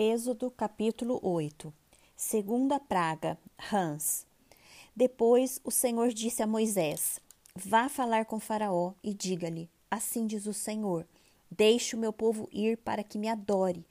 Êxodo capítulo 8 Segunda praga, rãs. Depois o Senhor disse a Moisés: Vá falar com Faraó e diga-lhe: Assim diz o Senhor: Deixe o meu povo ir para que me adore.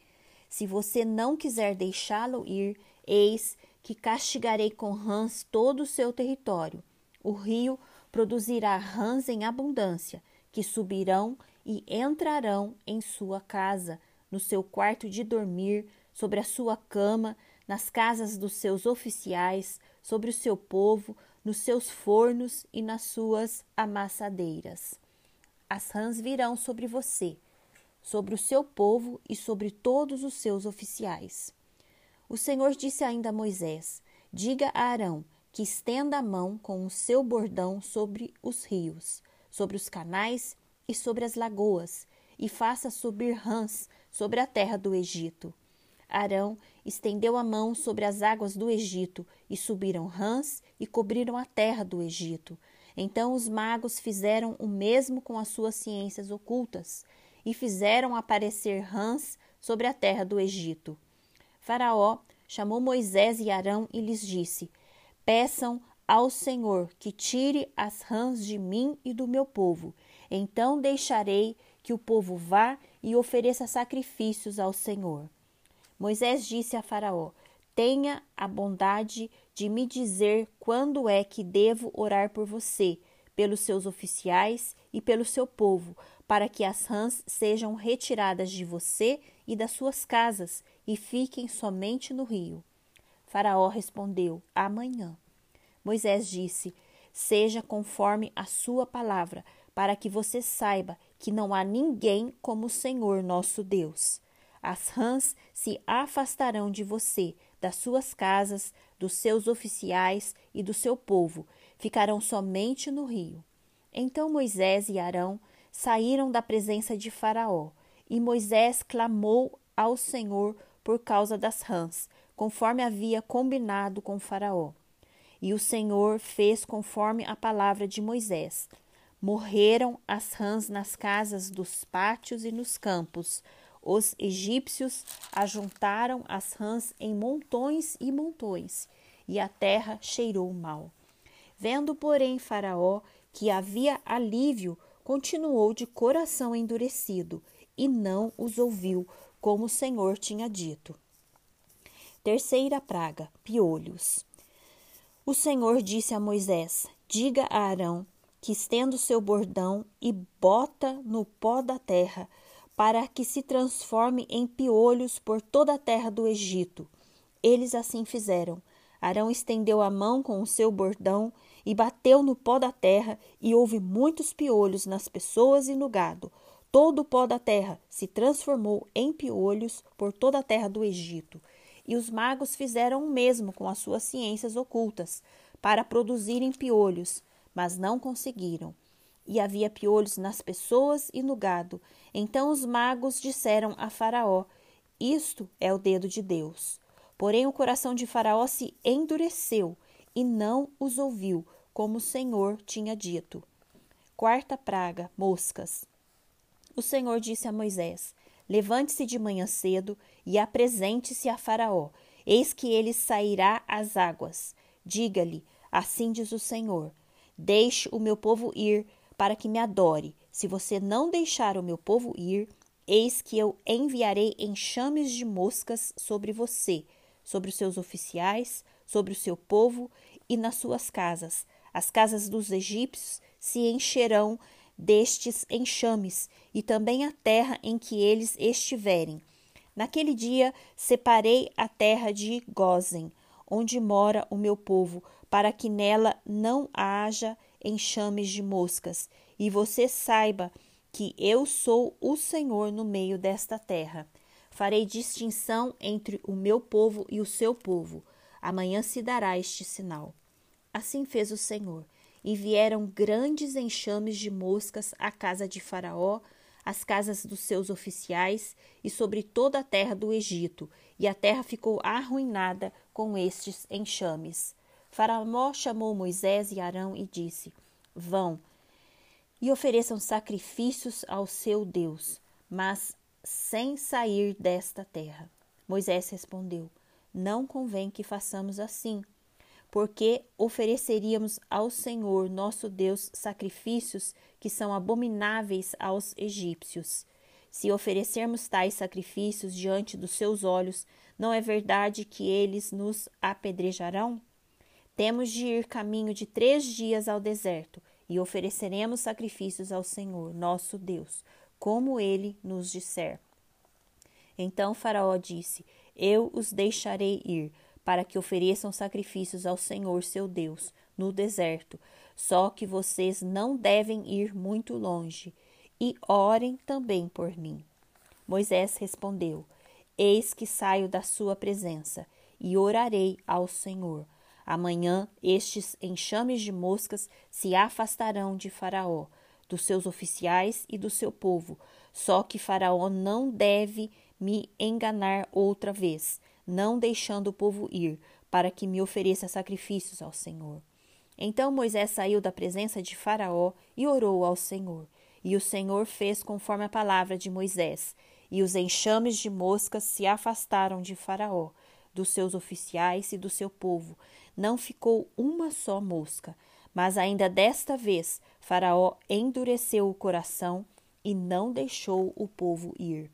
Se você não quiser deixá-lo ir, eis que castigarei com rãs todo o seu território. O rio produzirá rãs em abundância, que subirão e entrarão em sua casa no seu quarto de dormir, sobre a sua cama, nas casas dos seus oficiais, sobre o seu povo, nos seus fornos e nas suas amassadeiras. As rãs virão sobre você, sobre o seu povo e sobre todos os seus oficiais. O Senhor disse ainda a Moisés: Diga a Arão que estenda a mão com o seu bordão sobre os rios, sobre os canais e sobre as lagoas, e faça subir rãs sobre a terra do Egito. Arão estendeu a mão sobre as águas do Egito, e subiram rãs e cobriram a terra do Egito. Então os magos fizeram o mesmo com as suas ciências ocultas, e fizeram aparecer rãs sobre a terra do Egito. Faraó chamou Moisés e Arão e lhes disse: Peçam ao Senhor que tire as rãs de mim e do meu povo. Então deixarei que o povo vá e ofereça sacrifícios ao Senhor. Moisés disse a Faraó: Tenha a bondade de me dizer quando é que devo orar por você, pelos seus oficiais e pelo seu povo, para que as rãs sejam retiradas de você e das suas casas e fiquem somente no rio. Faraó respondeu: Amanhã. Moisés disse: Seja conforme a sua palavra, para que você saiba que não há ninguém como o Senhor nosso Deus. As rãs se afastarão de você, das suas casas, dos seus oficiais e do seu povo, ficarão somente no rio. Então Moisés e Arão saíram da presença de Faraó, e Moisés clamou ao Senhor por causa das rãs, conforme havia combinado com Faraó. E o Senhor fez conforme a palavra de Moisés. Morreram as rãs nas casas dos pátios e nos campos. Os egípcios ajuntaram as rãs em montões e montões, e a terra cheirou mal. Vendo, porém, Faraó que havia alívio, continuou de coração endurecido e não os ouviu, como o Senhor tinha dito. Terceira praga: piolhos. O Senhor disse a Moisés: Diga a Arão que estenda o seu bordão e bota no pó da terra, para que se transforme em piolhos por toda a terra do Egito. Eles assim fizeram. Arão estendeu a mão com o seu bordão e bateu no pó da terra, e houve muitos piolhos nas pessoas e no gado. Todo o pó da terra se transformou em piolhos por toda a terra do Egito. E os magos fizeram o mesmo com as suas ciências ocultas, para produzirem piolhos, mas não conseguiram. E havia piolhos nas pessoas e no gado. Então os magos disseram a Faraó: Isto é o dedo de Deus. Porém o coração de Faraó se endureceu e não os ouviu, como o Senhor tinha dito. Quarta praga: moscas. O Senhor disse a Moisés: Levante-se de manhã cedo e apresente-se a Faraó. Eis que ele sairá às águas. Diga-lhe: Assim diz o Senhor: Deixe o meu povo ir, para que me adore. Se você não deixar o meu povo ir, eis que eu enviarei enxames de moscas sobre você, sobre os seus oficiais, sobre o seu povo e nas suas casas. As casas dos egípcios se encherão destes enxames, e também a terra em que eles estiverem. Naquele dia separei a terra de Gozen, onde mora o meu povo, para que nela não haja enxames de moscas, e você saiba que eu sou o Senhor no meio desta terra. Farei distinção entre o meu povo e o seu povo. Amanhã se dará este sinal. Assim fez o Senhor. E vieram grandes enxames de moscas à casa de Faraó, às casas dos seus oficiais e sobre toda a terra do Egito, e a terra ficou arruinada com estes enxames. Faraó chamou Moisés e Arão e disse: Vão e ofereçam sacrifícios ao seu Deus, mas sem sair desta terra. Moisés respondeu: Não convém que façamos assim, porque ofereceríamos ao Senhor nosso Deus sacrifícios que são abomináveis aos egípcios. Se oferecermos tais sacrifícios diante dos seus olhos, não é verdade que eles nos apedrejarão? Temos de ir caminho de três dias ao deserto e ofereceremos sacrifícios ao Senhor, nosso Deus, como ele nos disser. Então Faraó disse: Eu os deixarei ir, para que ofereçam sacrifícios ao Senhor seu Deus, no deserto. Só que vocês não devem ir muito longe, e orem também por mim. Moisés respondeu: Eis que saio da sua presença, e orarei ao Senhor. Amanhã estes enxames de moscas se afastarão de Faraó, dos seus oficiais e do seu povo. Só que Faraó não deve me enganar outra vez, não deixando o povo ir, para que me ofereça sacrifícios ao Senhor. Então Moisés saiu da presença de Faraó e orou ao Senhor. E o Senhor fez conforme a palavra de Moisés, e os enxames de moscas se afastaram de Faraó, dos seus oficiais e do seu povo. Não ficou uma só mosca. Mas ainda desta vez Faraó endureceu o coração e não deixou o povo ir.